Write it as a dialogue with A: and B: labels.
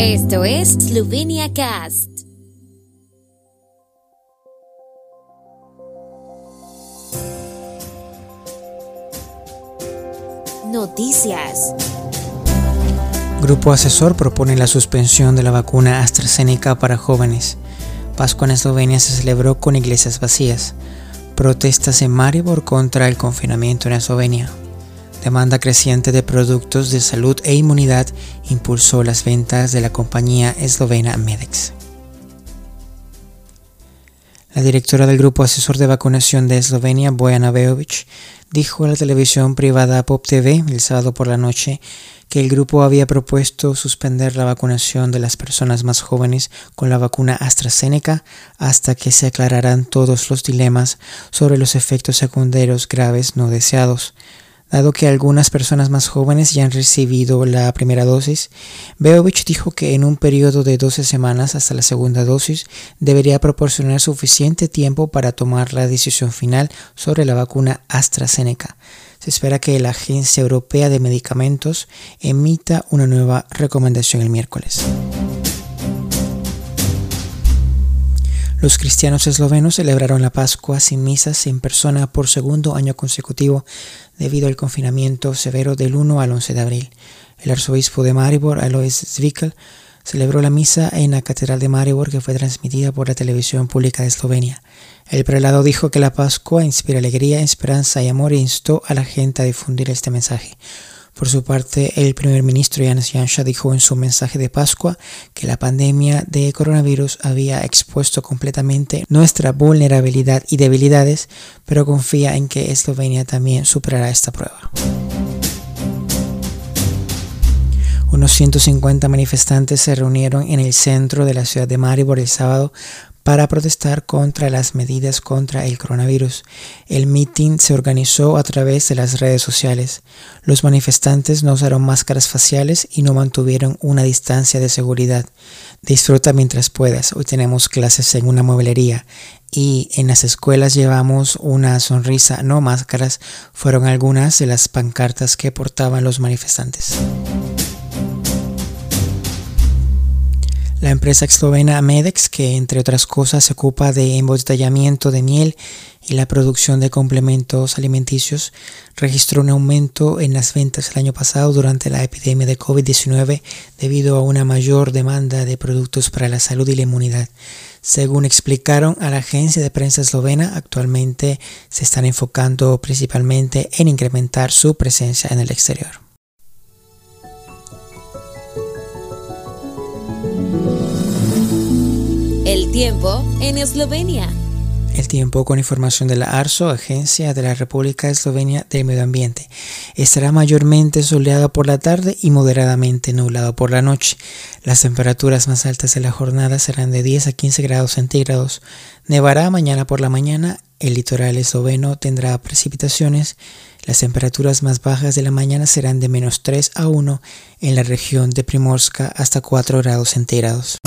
A: Esto es Slovenia Cast. Noticias.
B: Grupo asesor propone la suspensión de la vacuna AstraZeneca para jóvenes. Pascua en Eslovenia se celebró con iglesias vacías. Protestas en Maribor contra el confinamiento en Eslovenia. Demanda creciente de productos de salud e inmunidad impulsó las ventas de la compañía eslovena Medex. La directora del Grupo Asesor de Vacunación de Eslovenia, Bojana Beovic, dijo a la televisión privada Pop TV el sábado por la noche que el grupo había propuesto suspender la vacunación de las personas más jóvenes con la vacuna AstraZeneca hasta que se aclararan todos los dilemas sobre los efectos secundarios graves no deseados. Dado que algunas personas más jóvenes ya han recibido la primera dosis, Beovich dijo que en un periodo de 12 semanas hasta la segunda dosis debería proporcionar suficiente tiempo para tomar la decisión final sobre la vacuna AstraZeneca. Se espera que la Agencia Europea de Medicamentos emita una nueva recomendación el miércoles. Los cristianos eslovenos celebraron la Pascua sin misas en persona por segundo año consecutivo debido al confinamiento severo del 1 al 11 de abril. El arzobispo de Maribor, Alois Zwickl, celebró la misa en la Catedral de Maribor que fue transmitida por la televisión pública de Eslovenia. El prelado dijo que la Pascua inspira alegría, esperanza y amor e instó a la gente a difundir este mensaje. Por su parte, el primer ministro Janis Janša dijo en su mensaje de Pascua que la pandemia de coronavirus había expuesto completamente nuestra vulnerabilidad y debilidades, pero confía en que Eslovenia también superará esta prueba. Unos 150 manifestantes se reunieron en el centro de la ciudad de Maribor el sábado para protestar contra las medidas contra el coronavirus. El mitin se organizó a través de las redes sociales. Los manifestantes no usaron máscaras faciales y no mantuvieron una distancia de seguridad. Disfruta mientras puedas. Hoy tenemos clases en una mueblería y en las escuelas llevamos una sonrisa, no máscaras, fueron algunas de las pancartas que portaban los manifestantes. La empresa eslovena Medex, que entre otras cosas se ocupa de embotellamiento de miel y la producción de complementos alimenticios, registró un aumento en las ventas el año pasado durante la epidemia de COVID-19 debido a una mayor demanda de productos para la salud y la inmunidad. Según explicaron a la agencia de prensa eslovena, actualmente se están enfocando principalmente en incrementar su presencia en el exterior.
A: El tiempo en Eslovenia.
B: El tiempo con información de la ARSO, Agencia de la República Eslovenia del Medio Ambiente. Estará mayormente soleado por la tarde y moderadamente nublado por la noche. Las temperaturas más altas de la jornada serán de 10 a 15 grados centígrados. Nevará mañana por la mañana. El litoral esloveno tendrá precipitaciones. Las temperaturas más bajas de la mañana serán de menos 3 a 1 en la región de Primorska hasta 4 grados centígrados.